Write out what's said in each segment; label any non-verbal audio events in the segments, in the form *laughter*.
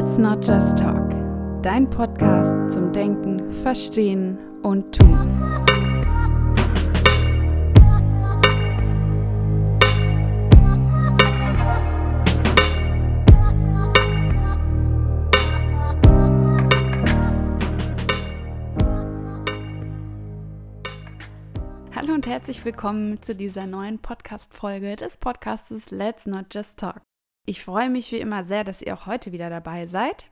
Let's Not Just Talk, dein Podcast zum Denken, Verstehen und Tun. Hallo und herzlich willkommen zu dieser neuen Podcast-Folge des Podcastes Let's Not Just Talk. Ich freue mich wie immer sehr, dass ihr auch heute wieder dabei seid.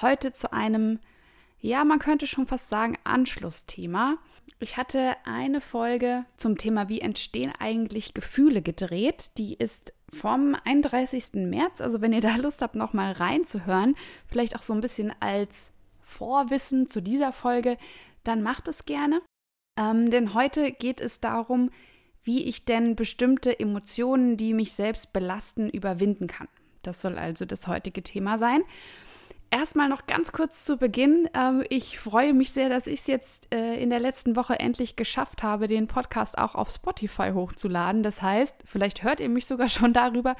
Heute zu einem, ja, man könnte schon fast sagen, Anschlussthema. Ich hatte eine Folge zum Thema, wie entstehen eigentlich Gefühle gedreht. Die ist vom 31. März. Also wenn ihr da Lust habt, nochmal reinzuhören, vielleicht auch so ein bisschen als Vorwissen zu dieser Folge, dann macht es gerne. Ähm, denn heute geht es darum, wie ich denn bestimmte Emotionen, die mich selbst belasten, überwinden kann. Das soll also das heutige Thema sein. Erstmal noch ganz kurz zu Beginn. Ähm, ich freue mich sehr, dass ich es jetzt äh, in der letzten Woche endlich geschafft habe, den Podcast auch auf Spotify hochzuladen. Das heißt, vielleicht hört ihr mich sogar *laughs* schon darüber.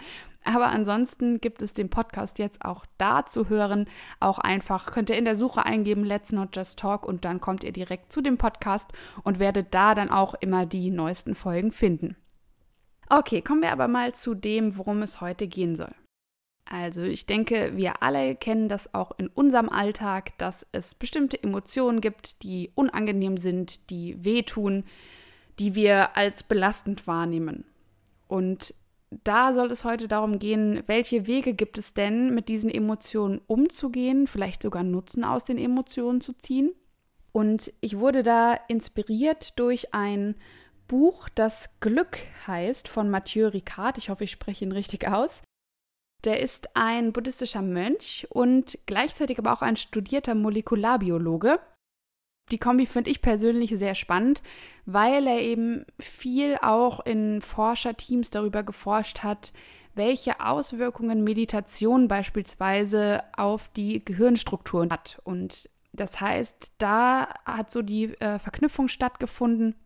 Aber ansonsten gibt es den Podcast jetzt auch da zu hören. Auch einfach könnt ihr in der Suche eingeben, Let's Not Just Talk und dann kommt ihr direkt zu dem Podcast und werdet da dann auch immer die neuesten Folgen finden. Okay, kommen wir aber mal zu dem, worum es heute gehen soll. Also ich denke, wir alle kennen das auch in unserem Alltag, dass es bestimmte Emotionen gibt, die unangenehm sind, die wehtun, die wir als belastend wahrnehmen. Und da soll es heute darum gehen, welche Wege gibt es denn, mit diesen Emotionen umzugehen, vielleicht sogar Nutzen aus den Emotionen zu ziehen. Und ich wurde da inspiriert durch ein Buch, das Glück heißt, von Mathieu Ricard. Ich hoffe, ich spreche ihn richtig aus. Der ist ein buddhistischer Mönch und gleichzeitig aber auch ein studierter Molekularbiologe. Die Kombi finde ich persönlich sehr spannend, weil er eben viel auch in Forscherteams darüber geforscht hat, welche Auswirkungen Meditation beispielsweise auf die Gehirnstrukturen hat. Und das heißt, da hat so die äh, Verknüpfung stattgefunden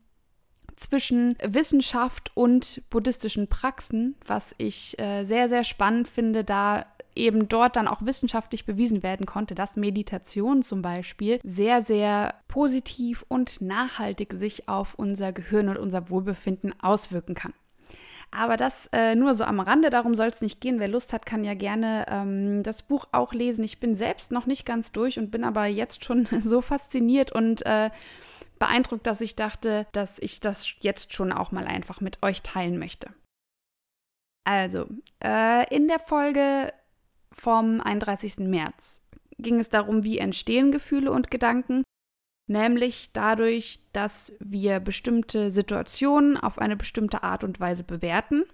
zwischen Wissenschaft und buddhistischen Praxen, was ich äh, sehr, sehr spannend finde, da eben dort dann auch wissenschaftlich bewiesen werden konnte, dass Meditation zum Beispiel sehr, sehr positiv und nachhaltig sich auf unser Gehirn und unser Wohlbefinden auswirken kann. Aber das äh, nur so am Rande, darum soll es nicht gehen. Wer Lust hat, kann ja gerne ähm, das Buch auch lesen. Ich bin selbst noch nicht ganz durch und bin aber jetzt schon *laughs* so fasziniert und äh, beeindruckt, dass ich dachte, dass ich das jetzt schon auch mal einfach mit euch teilen möchte. Also, äh, in der Folge vom 31. März ging es darum, wie entstehen Gefühle und Gedanken, nämlich dadurch, dass wir bestimmte Situationen auf eine bestimmte Art und Weise bewerten.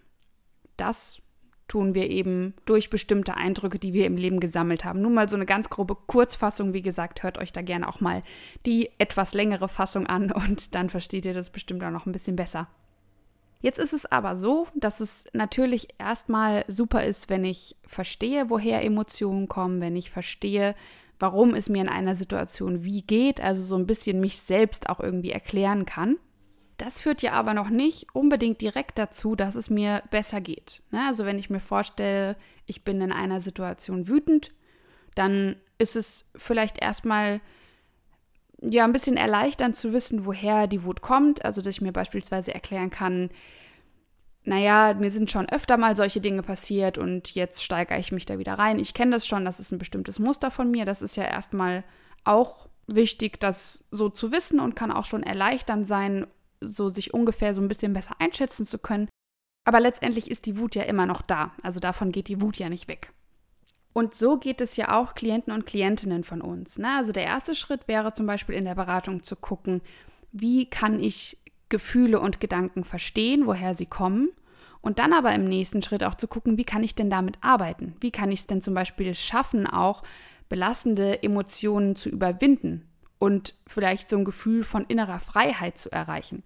Das tun wir eben durch bestimmte Eindrücke, die wir im Leben gesammelt haben. Nun mal so eine ganz grobe Kurzfassung. Wie gesagt, hört euch da gerne auch mal die etwas längere Fassung an *laughs* und dann versteht ihr das bestimmt auch noch ein bisschen besser. Jetzt ist es aber so, dass es natürlich erstmal super ist, wenn ich verstehe, woher Emotionen kommen, wenn ich verstehe, warum es mir in einer Situation wie geht, also so ein bisschen mich selbst auch irgendwie erklären kann. Das führt ja aber noch nicht unbedingt direkt dazu, dass es mir besser geht. Ne? Also wenn ich mir vorstelle, ich bin in einer Situation wütend, dann ist es vielleicht erstmal ja ein bisschen erleichternd zu wissen, woher die Wut kommt. Also dass ich mir beispielsweise erklären kann, naja, mir sind schon öfter mal solche Dinge passiert und jetzt steigere ich mich da wieder rein. Ich kenne das schon, das ist ein bestimmtes Muster von mir. Das ist ja erstmal auch wichtig, das so zu wissen und kann auch schon erleichternd sein, so sich ungefähr so ein bisschen besser einschätzen zu können. Aber letztendlich ist die Wut ja immer noch da. Also davon geht die Wut ja nicht weg. Und so geht es ja auch Klienten und Klientinnen von uns. Ne? Also der erste Schritt wäre zum Beispiel in der Beratung zu gucken, wie kann ich Gefühle und Gedanken verstehen, woher sie kommen. Und dann aber im nächsten Schritt auch zu gucken, wie kann ich denn damit arbeiten? Wie kann ich es denn zum Beispiel schaffen, auch belastende Emotionen zu überwinden? und vielleicht so ein Gefühl von innerer Freiheit zu erreichen.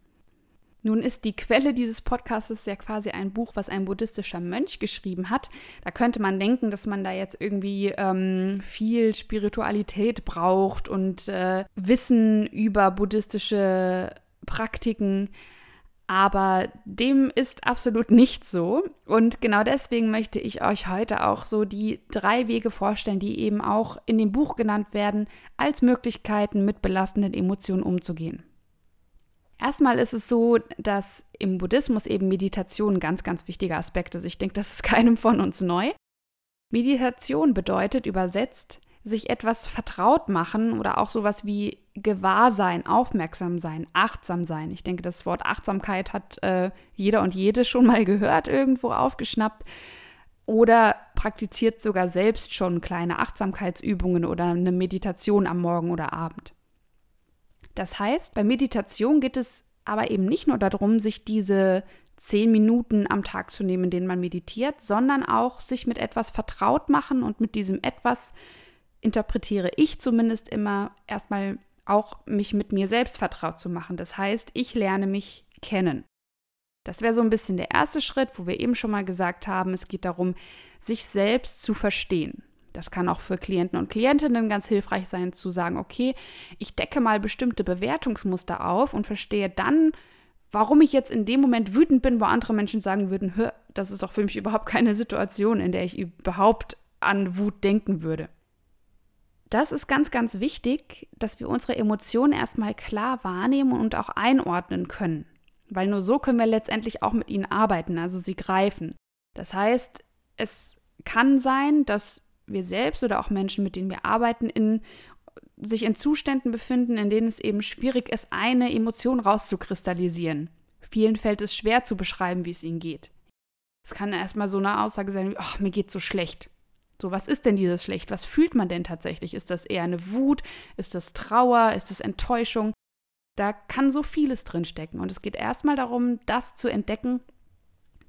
Nun ist die Quelle dieses Podcasts ja quasi ein Buch, was ein buddhistischer Mönch geschrieben hat. Da könnte man denken, dass man da jetzt irgendwie ähm, viel Spiritualität braucht und äh, Wissen über buddhistische Praktiken. Aber dem ist absolut nicht so. Und genau deswegen möchte ich euch heute auch so die drei Wege vorstellen, die eben auch in dem Buch genannt werden, als Möglichkeiten mit belastenden Emotionen umzugehen. Erstmal ist es so, dass im Buddhismus eben Meditation ein ganz, ganz wichtiger Aspekt ist. Ich denke, das ist *laughs* keinem von uns neu. Meditation bedeutet übersetzt, sich etwas vertraut machen oder auch sowas wie Gewahrsein, aufmerksam sein, achtsam sein. Ich denke, das Wort Achtsamkeit hat äh, jeder und jede schon mal gehört, irgendwo aufgeschnappt oder praktiziert sogar selbst schon kleine Achtsamkeitsübungen oder eine Meditation am Morgen oder Abend. Das heißt, bei Meditation geht es aber eben nicht nur darum, sich diese zehn Minuten am Tag zu nehmen, in denen man meditiert, sondern auch sich mit etwas vertraut machen und mit diesem etwas interpretiere ich zumindest immer erstmal auch mich mit mir selbst vertraut zu machen. Das heißt, ich lerne mich kennen. Das wäre so ein bisschen der erste Schritt, wo wir eben schon mal gesagt haben, es geht darum, sich selbst zu verstehen. Das kann auch für Klienten und Klientinnen ganz hilfreich sein, zu sagen, okay, ich decke mal bestimmte Bewertungsmuster auf und verstehe dann, warum ich jetzt in dem Moment wütend bin, wo andere Menschen sagen würden, das ist doch für mich überhaupt keine Situation, in der ich überhaupt an Wut denken würde das ist ganz, ganz wichtig, dass wir unsere Emotionen erstmal klar wahrnehmen und auch einordnen können. Weil nur so können wir letztendlich auch mit ihnen arbeiten, also sie greifen. Das heißt, es kann sein, dass wir selbst oder auch Menschen, mit denen wir arbeiten, in, sich in Zuständen befinden, in denen es eben schwierig ist, eine Emotion rauszukristallisieren. Vielen fällt es schwer zu beschreiben, wie es ihnen geht. Es kann erstmal so eine Aussage sein wie, ach, mir geht so schlecht. So, was ist denn dieses schlecht? Was fühlt man denn tatsächlich? Ist das eher eine Wut? Ist das Trauer? Ist das Enttäuschung? Da kann so vieles drinstecken. Und es geht erstmal darum, das zu entdecken.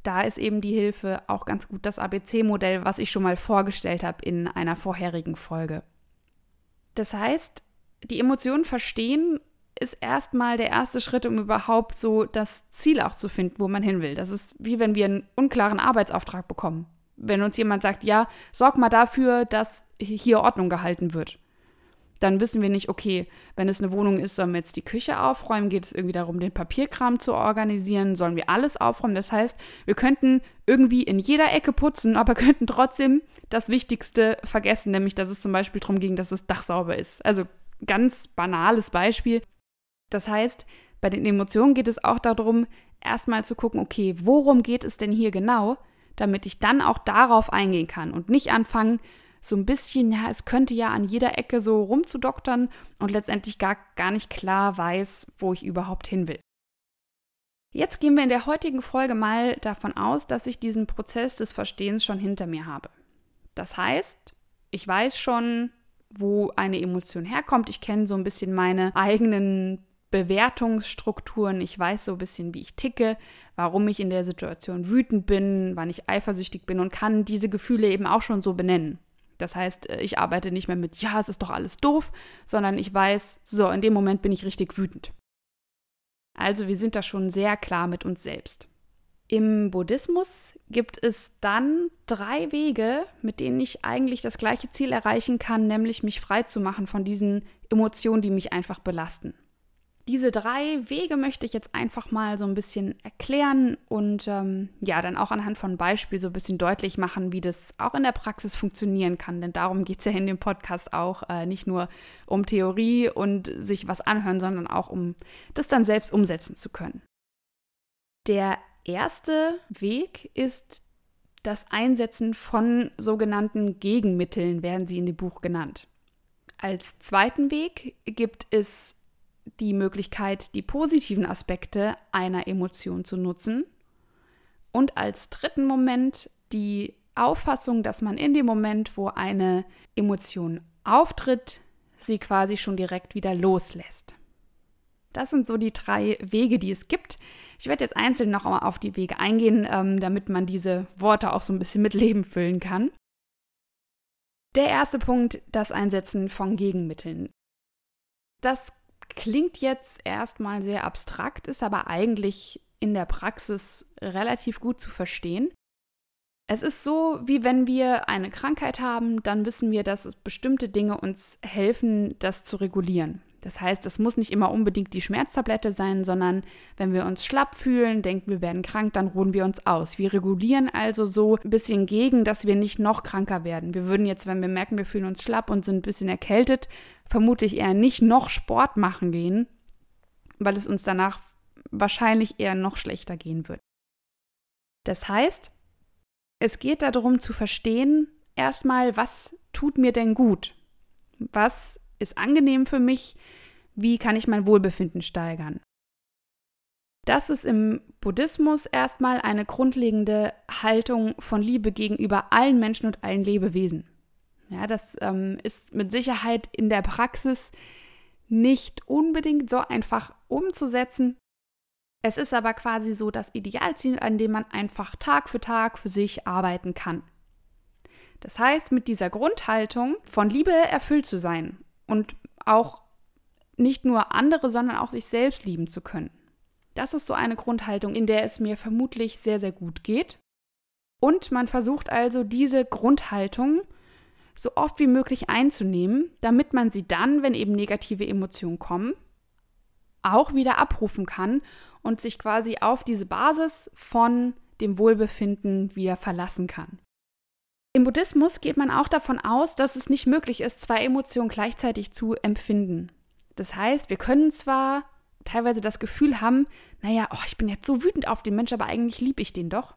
Da ist eben die Hilfe auch ganz gut das ABC-Modell, was ich schon mal vorgestellt habe in einer vorherigen Folge. Das heißt, die Emotionen verstehen ist erstmal der erste Schritt, um überhaupt so das Ziel auch zu finden, wo man hin will. Das ist wie wenn wir einen unklaren Arbeitsauftrag bekommen wenn uns jemand sagt, ja, sorg mal dafür, dass hier Ordnung gehalten wird, dann wissen wir nicht, okay, wenn es eine Wohnung ist, sollen wir jetzt die Küche aufräumen, geht es irgendwie darum, den Papierkram zu organisieren, sollen wir alles aufräumen. Das heißt, wir könnten irgendwie in jeder Ecke putzen, aber *laughs* könnten trotzdem das Wichtigste vergessen, nämlich dass es zum Beispiel darum ging, dass das Dach sauber ist. Also ganz banales Beispiel. Das heißt, bei den Emotionen geht es auch darum, erstmal zu gucken, okay, worum geht es denn hier genau? damit ich dann auch darauf eingehen kann und nicht anfangen, so ein bisschen, ja, es könnte ja an jeder Ecke so rumzudoktern und letztendlich gar, gar nicht klar weiß, wo ich überhaupt hin will. Jetzt gehen wir in der heutigen Folge mal davon aus, dass ich diesen Prozess des Verstehens schon hinter mir habe. Das heißt, ich weiß schon, wo eine Emotion herkommt. Ich kenne so ein bisschen meine eigenen Bewertungsstrukturen. Ich weiß so ein bisschen, wie ich ticke, warum ich in der Situation wütend bin, wann ich eifersüchtig bin und kann diese Gefühle eben auch schon so benennen. Das heißt, äh, ich arbeite nicht mehr mit, ja, es ist doch alles doof, sondern ich weiß, so, in dem Moment bin ich richtig wütend. Also wir sind da schon sehr klar mit uns selbst. Im Buddhismus gibt es dann drei Wege, mit denen ich eigentlich das gleiche Ziel erreichen kann, nämlich mich frei zu machen von diesen Emotionen, die mich einfach belasten. Diese drei Wege möchte ich jetzt einfach mal so ein bisschen erklären und ähm, ja, dann auch anhand von Beispiel so ein bisschen deutlich machen, wie das auch in der Praxis funktionieren kann. Denn darum geht es ja in dem Podcast auch äh, nicht nur um Theorie und sich was anhören, sondern auch um das dann selbst umsetzen zu können. Der erste Weg ist das Einsetzen von sogenannten Gegenmitteln, werden sie in dem Buch genannt. Als zweiten Weg gibt es die Möglichkeit, die positiven Aspekte einer Emotion zu nutzen. Und als dritten Moment die Auffassung, dass man in dem Moment, wo eine Emotion auftritt, sie quasi schon direkt wieder loslässt. Das sind so die drei Wege, die es gibt. Ich werde jetzt einzeln noch mal auf die Wege eingehen, ähm, damit man diese Worte auch so ein bisschen mit Leben füllen kann. Der erste Punkt, das Einsetzen von Gegenmitteln. Das Klingt jetzt erstmal sehr abstrakt, ist aber eigentlich in der Praxis relativ gut zu verstehen. Es ist so, wie wenn wir eine Krankheit haben, dann wissen wir, dass es bestimmte Dinge uns helfen, das zu regulieren. Das heißt, es muss nicht immer unbedingt die Schmerztablette sein, sondern wenn wir uns schlapp fühlen, denken, wir werden krank, dann ruhen wir uns aus. Wir regulieren also so ein bisschen gegen, dass wir nicht noch kranker werden. Wir würden jetzt, wenn wir merken, wir fühlen uns schlapp und sind ein bisschen erkältet, vermutlich eher nicht noch Sport machen gehen, weil es uns danach wahrscheinlich eher noch schlechter gehen wird. Das heißt, es geht darum zu verstehen, erstmal, was tut mir denn gut? Was ist angenehm für mich? Wie kann ich mein Wohlbefinden steigern? Das ist im Buddhismus erstmal eine grundlegende Haltung von Liebe gegenüber allen Menschen und allen Lebewesen. Ja, das ähm, ist mit Sicherheit in der Praxis nicht unbedingt so einfach umzusetzen. Es ist aber quasi so das Idealziel, an dem man einfach Tag für Tag für sich arbeiten kann. Das heißt, mit dieser Grundhaltung von Liebe erfüllt zu sein und auch nicht nur andere, sondern auch sich selbst lieben zu können. Das ist so eine Grundhaltung, in der es mir vermutlich sehr, sehr gut geht. Und man versucht also diese Grundhaltung so oft wie möglich einzunehmen, damit man sie dann, wenn eben negative Emotionen kommen, auch wieder abrufen kann und sich quasi auf diese Basis von dem Wohlbefinden wieder verlassen kann. Im Buddhismus geht man auch davon aus, dass es nicht möglich ist, zwei Emotionen gleichzeitig zu empfinden. Das heißt, wir können zwar teilweise das Gefühl haben, naja, oh, ich bin jetzt so wütend auf den Mensch, aber eigentlich liebe ich den doch.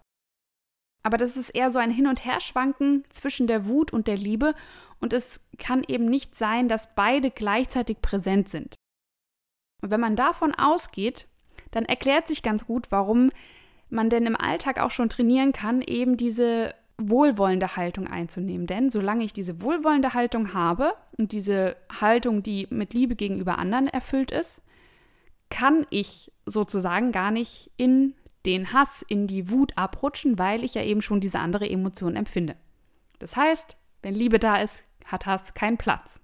Aber das ist eher so ein Hin- und Herschwanken zwischen der Wut und der Liebe und es kann eben nicht sein, dass beide gleichzeitig präsent sind. Und wenn man davon ausgeht, dann erklärt sich ganz gut, warum man denn im Alltag auch schon trainieren kann, eben diese wohlwollende Haltung einzunehmen. Denn solange ich diese wohlwollende Haltung habe und diese Haltung, die mit Liebe gegenüber anderen erfüllt ist, kann ich sozusagen gar nicht in den Hass, in die Wut abrutschen, weil ich ja eben schon diese andere Emotion empfinde. Das heißt, wenn Liebe da ist, hat Hass keinen Platz.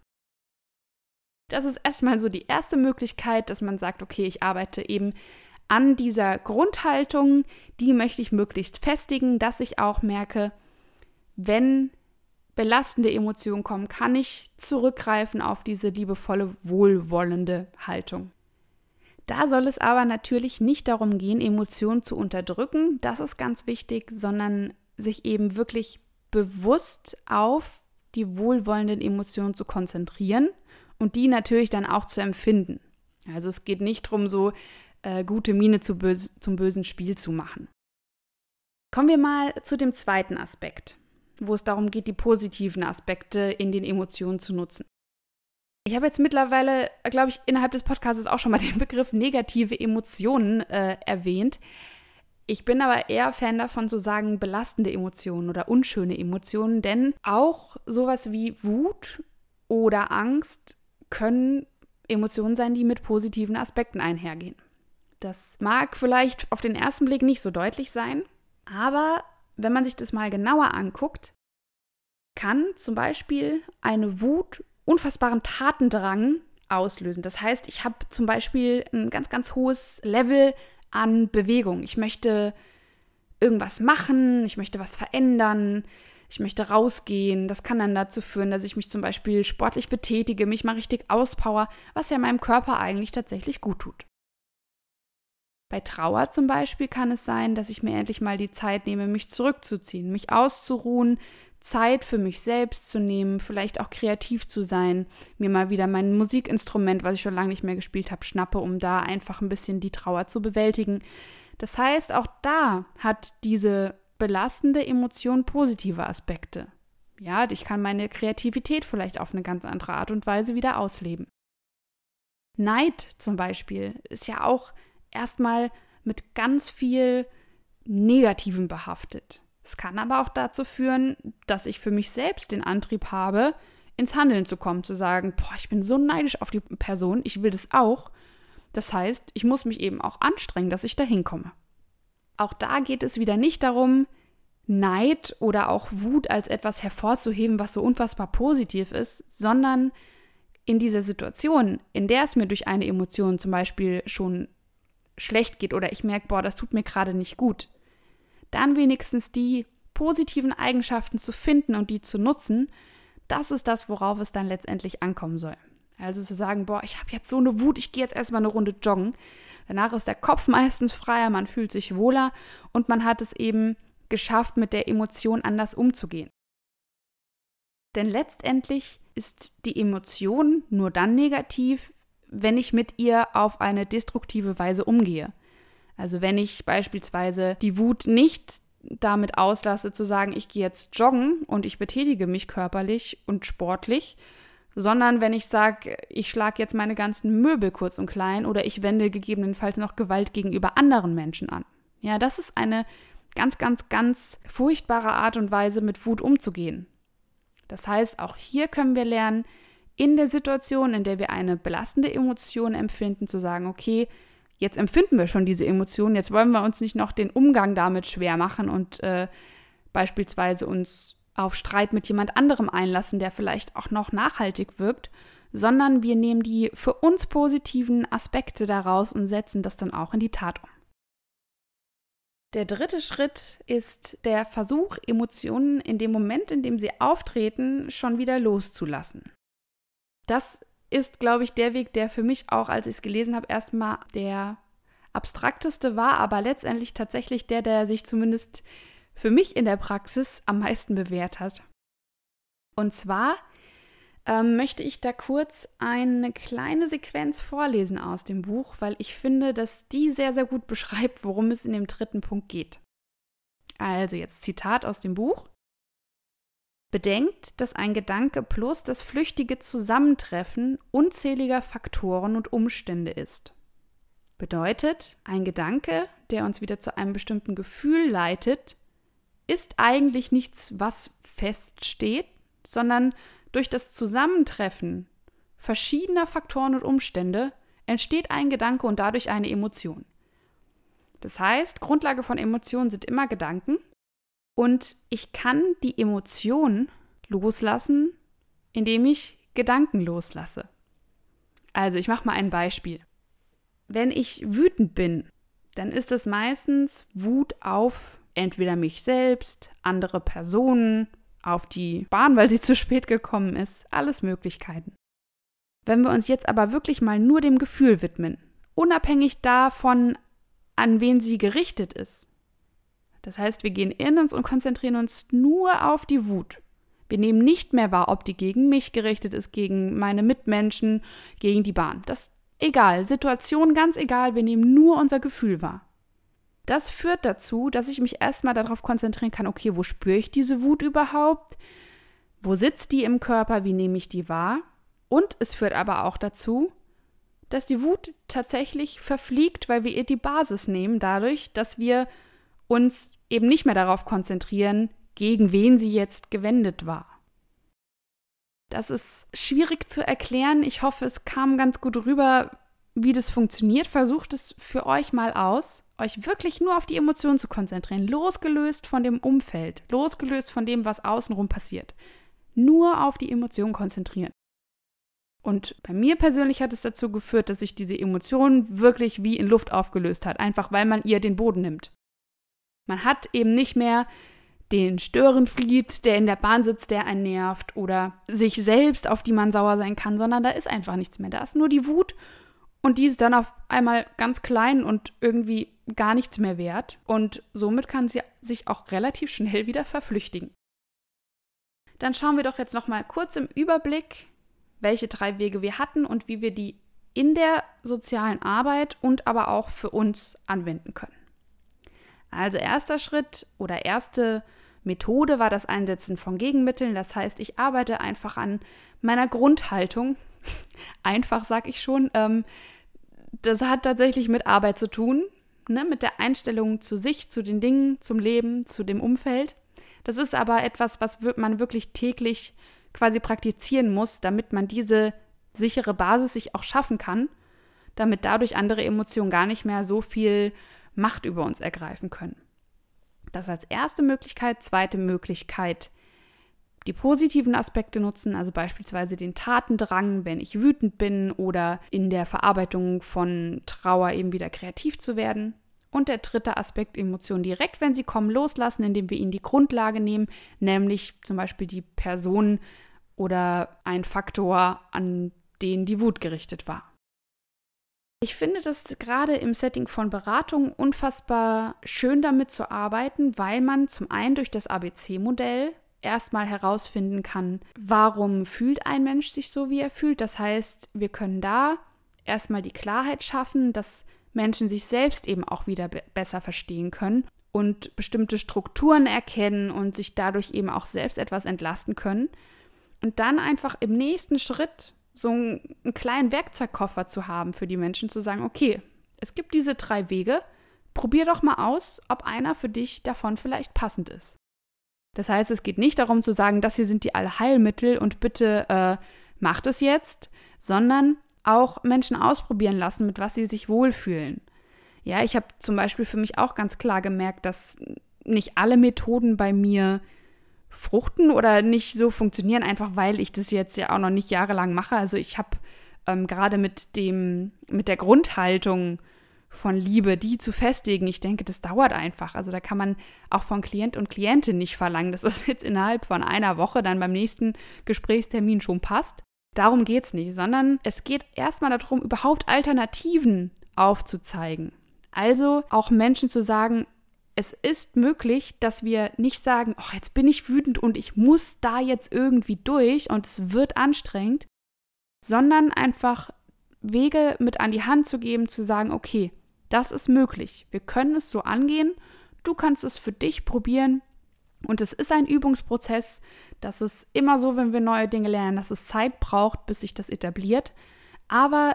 Das ist erstmal so die erste Möglichkeit, dass man sagt, okay, ich arbeite eben an dieser Grundhaltung, die möchte ich möglichst festigen, dass ich auch merke, wenn belastende Emotionen kommen, kann ich zurückgreifen auf diese liebevolle, wohlwollende Haltung. Da soll es aber natürlich nicht darum gehen, Emotionen zu unterdrücken, das ist ganz wichtig, sondern sich eben wirklich bewusst auf die wohlwollenden Emotionen zu konzentrieren und die natürlich dann auch zu empfinden. Also es geht nicht darum, so äh, gute Miene zu böse, zum bösen Spiel zu machen. Kommen wir mal zu dem zweiten Aspekt, wo es darum geht, die positiven Aspekte in den Emotionen zu nutzen. Ich habe jetzt mittlerweile, glaube ich, innerhalb des Podcasts auch schon mal *laughs* den Begriff negative Emotionen äh, erwähnt. Ich bin aber eher Fan davon zu sagen belastende Emotionen oder unschöne Emotionen, denn auch sowas wie Wut oder Angst können Emotionen sein, die mit positiven Aspekten einhergehen. Das mag vielleicht auf den ersten Blick nicht so deutlich sein, aber wenn man sich das mal genauer anguckt, kann zum Beispiel eine Wut unfassbaren Tatendrang auslösen. Das heißt, ich habe zum Beispiel ein ganz, ganz hohes Level an Bewegung. Ich möchte irgendwas machen, ich möchte was verändern, ich möchte rausgehen. Das kann dann dazu führen, dass ich mich zum Beispiel sportlich betätige, mich mal richtig auspower, was ja meinem Körper eigentlich tatsächlich gut tut. Bei Trauer zum Beispiel kann es sein, dass ich mir endlich mal die Zeit nehme, mich zurückzuziehen, mich auszuruhen, Zeit für mich selbst zu nehmen, vielleicht auch kreativ zu sein, mir mal wieder mein Musikinstrument, was ich schon lange nicht mehr gespielt habe, schnappe, um da einfach ein bisschen die Trauer zu bewältigen. Das heißt, auch da hat diese belastende Emotion positive Aspekte. Ja, ich kann meine Kreativität vielleicht auf eine ganz andere Art und Weise wieder ausleben. Neid zum Beispiel ist ja auch erstmal mit ganz viel Negativem behaftet. Es kann aber auch dazu führen, dass ich für mich selbst den Antrieb habe, ins Handeln zu kommen, zu sagen, boah, ich bin so neidisch auf die Person, ich will das auch. Das heißt, ich muss mich eben auch anstrengen, dass ich da hinkomme. Auch da geht es wieder nicht darum, Neid oder auch Wut als etwas hervorzuheben, was so unfassbar positiv ist, sondern in dieser Situation, in der es mir durch eine Emotion zum Beispiel schon schlecht geht oder ich merke, boah, das tut mir gerade nicht gut, dann wenigstens die positiven Eigenschaften zu finden und die zu nutzen, das ist das, worauf es dann letztendlich ankommen soll. Also zu sagen, boah, ich habe jetzt so eine Wut, ich gehe jetzt erstmal eine Runde joggen. Danach ist der Kopf meistens freier, man fühlt sich wohler und man hat es eben geschafft, mit der Emotion anders umzugehen. Denn letztendlich ist die Emotion nur dann negativ, wenn ich mit ihr auf eine destruktive Weise umgehe. Also wenn ich beispielsweise die Wut nicht damit auslasse zu sagen, ich gehe jetzt joggen und ich betätige mich körperlich und sportlich, sondern wenn ich sage, ich schlage jetzt meine ganzen Möbel kurz und klein oder ich wende gegebenenfalls noch Gewalt gegenüber anderen Menschen an. Ja, das ist eine ganz, ganz, ganz furchtbare Art und Weise, mit Wut umzugehen. Das heißt, auch hier können wir lernen, in der Situation, in der wir eine belastende Emotion empfinden, zu sagen, okay, jetzt empfinden wir schon diese Emotion, jetzt wollen wir uns nicht noch den Umgang damit schwer machen und äh, beispielsweise uns auf Streit mit jemand anderem einlassen, der vielleicht auch noch nachhaltig wirkt, sondern wir nehmen die für uns positiven Aspekte daraus und setzen das dann auch in die Tat um. Der dritte Schritt ist der Versuch, Emotionen in dem Moment, in dem sie auftreten, schon wieder loszulassen. Das ist, glaube ich, der Weg, der für mich auch, als ich es gelesen habe, erstmal der abstrakteste war, aber letztendlich tatsächlich der, der sich zumindest für mich in der Praxis am meisten bewährt hat. Und zwar ähm, möchte ich da kurz eine kleine Sequenz vorlesen aus dem Buch, weil ich finde, dass die sehr, sehr gut beschreibt, worum es in dem dritten Punkt geht. Also jetzt Zitat aus dem Buch. Bedenkt, dass ein Gedanke plus das flüchtige Zusammentreffen unzähliger Faktoren und Umstände ist. Bedeutet, ein Gedanke, der uns wieder zu einem bestimmten Gefühl leitet, ist eigentlich nichts, was feststeht, sondern durch das Zusammentreffen verschiedener Faktoren und Umstände entsteht ein Gedanke und dadurch eine Emotion. Das heißt, Grundlage von Emotionen sind immer Gedanken und ich kann die Emotion loslassen, indem ich Gedanken loslasse. Also ich mache mal ein Beispiel. Wenn ich wütend bin, dann ist es meistens Wut auf entweder mich selbst, andere Personen, auf die Bahn, weil sie zu spät gekommen ist, alles Möglichkeiten. Wenn wir uns jetzt aber wirklich mal nur dem Gefühl widmen, unabhängig davon, an wen sie gerichtet ist. Das heißt, wir gehen in uns und konzentrieren uns nur auf die Wut. Wir nehmen nicht mehr wahr, ob die gegen mich gerichtet ist, gegen meine Mitmenschen, gegen die Bahn. Das egal, Situation ganz egal, wir nehmen nur unser Gefühl wahr. Das führt dazu, dass ich mich erstmal darauf konzentrieren kann, okay, wo spüre ich diese Wut überhaupt? Wo sitzt die im Körper? Wie nehme ich die wahr? Und es führt aber auch dazu, dass die Wut tatsächlich verfliegt, weil wir ihr die Basis nehmen, dadurch, dass wir uns eben nicht mehr darauf konzentrieren, gegen wen sie jetzt gewendet war. Das ist schwierig zu erklären. Ich hoffe, es kam ganz gut rüber, wie das funktioniert. Versucht es für euch mal aus euch wirklich nur auf die Emotionen zu konzentrieren, losgelöst von dem Umfeld, losgelöst von dem, was außenrum passiert. Nur auf die Emotionen konzentrieren. Und bei mir persönlich hat es dazu geführt, dass sich diese Emotion wirklich wie in Luft aufgelöst hat, einfach weil man ihr den Boden nimmt. Man hat eben nicht mehr den Störenfried, der in der Bahn sitzt, der einen nervt, oder sich selbst, auf die man sauer sein kann, sondern da ist einfach nichts mehr. Da ist nur die Wut und die ist dann auf einmal ganz klein und irgendwie gar nichts mehr wert. Und somit kann sie sich auch relativ schnell wieder verflüchtigen. Dann schauen wir doch jetzt noch mal kurz im Überblick, welche drei Wege wir hatten und wie wir die in der sozialen Arbeit und aber auch für uns anwenden können. Also erster Schritt oder erste Methode war das Einsetzen von Gegenmitteln. Das heißt, ich arbeite einfach an meiner Grundhaltung. *laughs* einfach, sag ich schon. Ähm, das hat tatsächlich mit Arbeit zu tun, ne? mit der Einstellung zu sich, zu den Dingen, zum Leben, zu dem Umfeld. Das ist aber etwas, was man wirklich täglich quasi praktizieren muss, damit man diese sichere Basis sich auch schaffen kann, damit dadurch andere Emotionen gar nicht mehr so viel Macht über uns ergreifen können. Das als erste Möglichkeit. Zweite Möglichkeit, die positiven Aspekte nutzen, also beispielsweise den Tatendrang, wenn ich wütend bin oder in der Verarbeitung von Trauer eben wieder kreativ zu werden. Und der dritte Aspekt, Emotionen direkt, wenn sie kommen, loslassen, indem wir ihnen die Grundlage nehmen, nämlich zum Beispiel die Person oder ein Faktor, an denen die Wut gerichtet war. Ich finde das gerade im Setting von Beratung unfassbar schön damit zu arbeiten, weil man zum einen durch das ABC-Modell erstmal herausfinden kann, warum fühlt ein Mensch sich so, wie er fühlt. Das heißt, wir können da erstmal die Klarheit schaffen, dass Menschen sich selbst eben auch wieder besser verstehen können und bestimmte Strukturen erkennen und sich dadurch eben auch selbst etwas entlasten können. Und dann einfach im nächsten Schritt so einen, einen kleinen Werkzeugkoffer zu haben für die Menschen, zu sagen, okay, es gibt diese drei Wege, probier doch mal aus, ob einer für dich davon vielleicht passend ist. Das heißt, es geht nicht darum zu sagen, das hier sind die Allheilmittel und bitte äh, macht es jetzt, sondern auch Menschen ausprobieren lassen, mit was sie sich wohlfühlen. Ja, ich habe zum Beispiel für mich auch ganz klar gemerkt, dass nicht alle Methoden bei mir fruchten oder nicht so funktionieren, einfach weil ich das jetzt ja auch noch nicht jahrelang mache. Also ich habe ähm, gerade mit dem, mit der Grundhaltung von Liebe, die zu festigen, ich denke, das dauert einfach. Also da kann man auch von Klient und Klientin nicht verlangen, dass *laughs* das jetzt innerhalb von einer Woche dann beim nächsten Gesprächstermin schon passt. Darum geht es nicht, sondern es geht erstmal darum, überhaupt Alternativen aufzuzeigen. Also auch Menschen zu sagen, es ist möglich, dass wir nicht sagen, oh, jetzt bin ich wütend und ich muss da jetzt irgendwie durch und es wird anstrengend, sondern einfach Wege mit an die Hand zu geben, zu sagen, okay, das ist möglich. Wir können es so angehen. Du kannst es für dich probieren. Und es ist ein Übungsprozess. Das ist immer so, wenn wir neue Dinge lernen, dass es Zeit braucht, bis sich das etabliert. Aber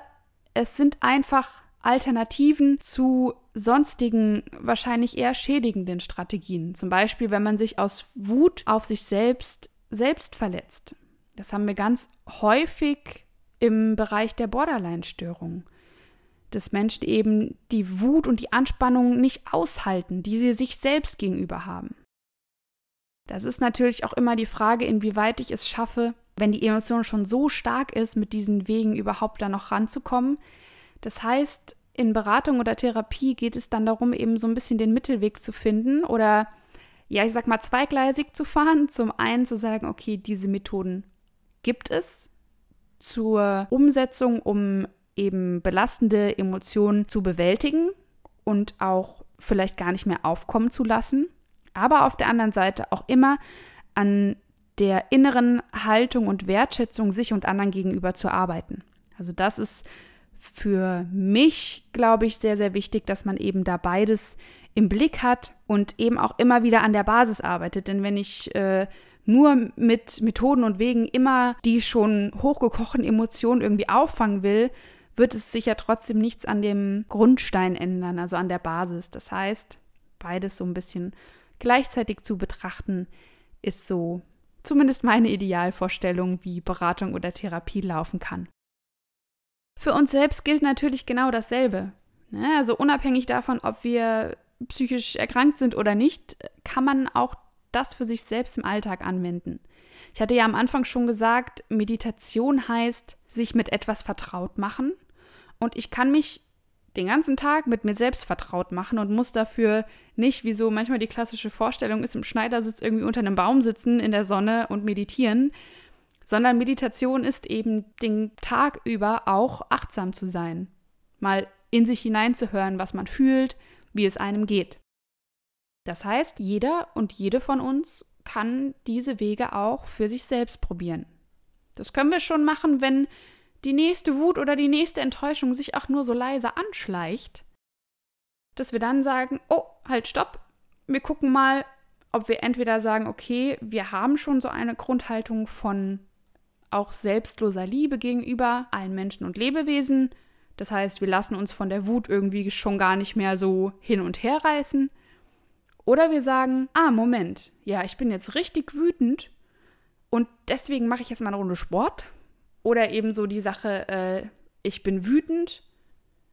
es sind einfach Alternativen zu sonstigen, wahrscheinlich eher schädigenden Strategien. Zum Beispiel, wenn man sich aus Wut auf sich selbst selbst verletzt. Das haben wir ganz häufig im Bereich der Borderline-Störung. Dass Menschen eben die Wut und die Anspannung nicht aushalten, die sie sich selbst gegenüber haben. Das ist natürlich auch immer die Frage, inwieweit ich es schaffe, wenn die Emotion schon so stark ist, mit diesen Wegen überhaupt da noch ranzukommen, das heißt, in Beratung oder Therapie geht es dann darum, eben so ein bisschen den Mittelweg zu finden oder ja, ich sag mal, zweigleisig zu fahren. Zum einen zu sagen, okay, diese Methoden gibt es zur Umsetzung, um eben belastende Emotionen zu bewältigen und auch vielleicht gar nicht mehr aufkommen zu lassen. Aber auf der anderen Seite auch immer an der inneren Haltung und Wertschätzung sich und anderen gegenüber zu arbeiten. Also das ist für mich, glaube ich, sehr, sehr wichtig, dass man eben da beides im Blick hat und eben auch immer wieder an der Basis arbeitet. Denn wenn ich äh, nur mit Methoden und Wegen immer die schon hochgekochten Emotionen irgendwie auffangen will, wird es sich ja trotzdem nichts an dem Grundstein ändern, also an der Basis. Das heißt, beides so ein bisschen gleichzeitig zu betrachten, ist so zumindest meine Idealvorstellung, wie Beratung oder Therapie laufen kann. Für uns selbst gilt natürlich genau dasselbe. Ne? Also unabhängig davon, ob wir psychisch erkrankt sind oder nicht, kann man auch das für sich selbst im Alltag anwenden. Ich hatte ja am Anfang schon gesagt, Meditation heißt, sich mit etwas vertraut machen. Und ich kann mich den ganzen Tag mit mir selbst vertraut machen und muss dafür nicht, wie so manchmal die klassische Vorstellung ist, im Schneidersitz irgendwie unter einem Baum sitzen in der Sonne und meditieren, sondern Meditation ist eben den Tag über auch achtsam zu sein, mal in sich hineinzuhören, was man fühlt, wie es einem geht. Das heißt, jeder und jede von uns kann diese Wege auch für sich selbst probieren. Das können wir schon machen, wenn die nächste Wut oder die nächste Enttäuschung sich auch nur so leise anschleicht, dass wir dann sagen, oh, halt, stopp, wir gucken mal, ob wir entweder sagen, okay, wir haben schon so eine Grundhaltung von auch selbstloser Liebe gegenüber allen Menschen und Lebewesen. Das heißt, wir lassen uns von der Wut irgendwie schon gar nicht mehr so hin und her reißen. Oder wir sagen, ah, Moment, ja, ich bin jetzt richtig wütend und deswegen mache ich jetzt mal eine Runde Sport. Oder eben so die Sache, äh, ich bin wütend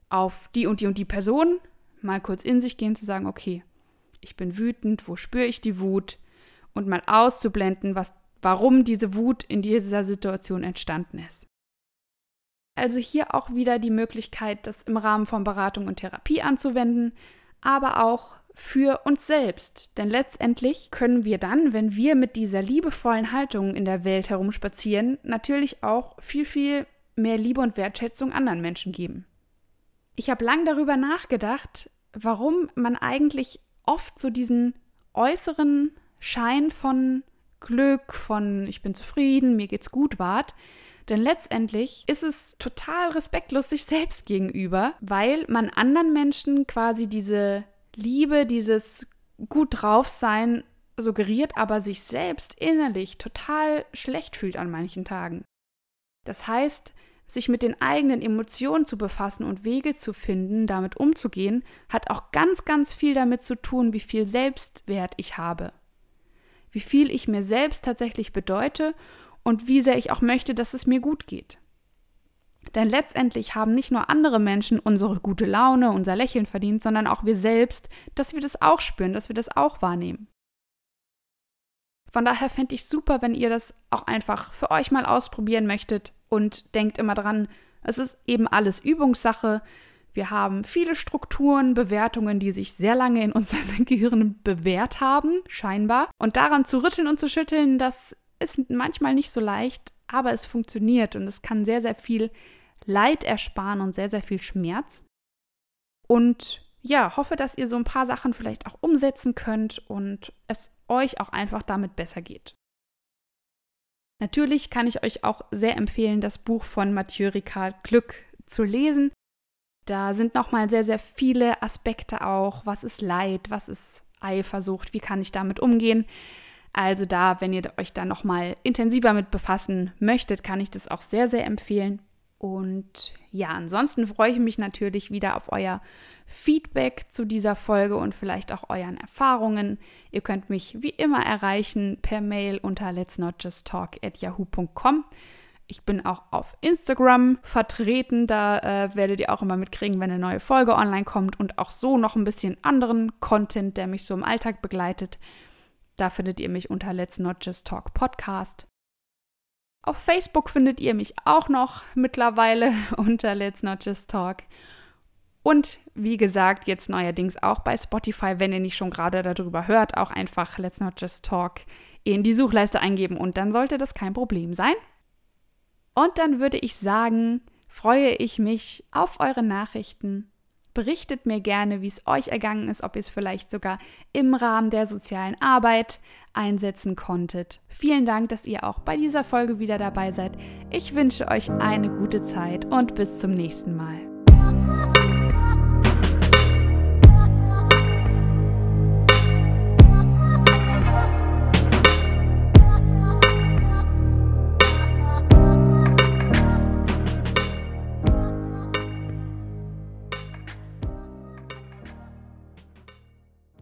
auf die und die und die Person. Mal kurz in sich gehen, zu sagen, okay, ich bin wütend, wo spüre ich die Wut? Und mal auszublenden, was warum diese Wut in dieser Situation entstanden ist. Also hier auch wieder die Möglichkeit, das im Rahmen von Beratung und Therapie anzuwenden, aber auch für uns selbst. Denn letztendlich können wir dann, wenn wir mit dieser liebevollen Haltung in der Welt herumspazieren, natürlich auch viel, viel mehr Liebe und Wertschätzung anderen Menschen geben. Ich habe lang darüber nachgedacht, warum man eigentlich oft so diesen äußeren Schein von Glück, von ich bin zufrieden, mir geht's gut wahrt. Denn letztendlich ist es total respektlos sich selbst gegenüber, weil man anderen Menschen quasi diese Liebe, dieses gut drauf sein suggeriert, aber sich selbst innerlich total schlecht fühlt an manchen Tagen. Das heißt, sich mit den eigenen Emotionen zu befassen und Wege zu finden, damit umzugehen, hat auch ganz, ganz viel damit zu tun, wie viel Selbstwert ich habe. Wie viel ich mir selbst tatsächlich bedeute und wie sehr ich auch möchte, dass es mir gut geht. Denn letztendlich haben nicht nur andere Menschen unsere gute Laune, unser Lächeln verdient, sondern auch wir selbst, dass wir das auch spüren, dass wir das auch wahrnehmen. Von daher fände ich super, wenn ihr das auch einfach für euch mal ausprobieren möchtet und denkt immer dran, es ist eben alles Übungssache. Wir haben viele Strukturen, Bewertungen, die sich sehr lange in unserem *laughs* Gehirn bewährt haben, scheinbar. Und daran zu rütteln und zu schütteln, das ist manchmal nicht so leicht, aber es funktioniert und es kann sehr, sehr viel Leid ersparen und sehr, sehr viel Schmerz. Und ja, hoffe, dass ihr so ein paar Sachen vielleicht auch umsetzen könnt und es euch auch einfach damit besser geht. Natürlich kann ich euch auch sehr empfehlen, das Buch von Mathieu Ricard Glück zu lesen. Da sind nochmal sehr, sehr viele Aspekte auch. Was ist Leid? Was ist Eifersucht? Wie kann ich damit umgehen? Also da, wenn ihr euch da nochmal intensiver mit befassen möchtet, kann ich das auch sehr, sehr empfehlen. Und ja, ansonsten freue ich mich natürlich wieder auf euer Feedback zu dieser Folge und vielleicht auch euren Erfahrungen. Ihr könnt mich wie immer erreichen per Mail unter let's not just talk at yahoo.com. Ich bin auch auf Instagram vertreten. Da äh, werdet ihr auch immer mitkriegen, wenn eine neue Folge online kommt und auch so noch ein bisschen anderen Content, der mich so im Alltag begleitet. Da findet ihr mich unter Let's Not Just Talk Podcast. Auf Facebook findet ihr mich auch noch mittlerweile *laughs* unter Let's Not Just Talk. Und wie gesagt, jetzt neuerdings auch bei Spotify, wenn ihr nicht schon gerade darüber hört, auch einfach Let's Not Just Talk in die Suchleiste eingeben und dann sollte das kein Problem sein. Und dann würde ich sagen, freue ich mich auf eure Nachrichten Berichtet mir gerne, wie es euch ergangen ist, ob ihr es vielleicht sogar im Rahmen der sozialen Arbeit einsetzen konntet. Vielen Dank, dass ihr auch bei dieser Folge wieder dabei seid. Ich wünsche euch eine gute Zeit und bis zum nächsten Mal.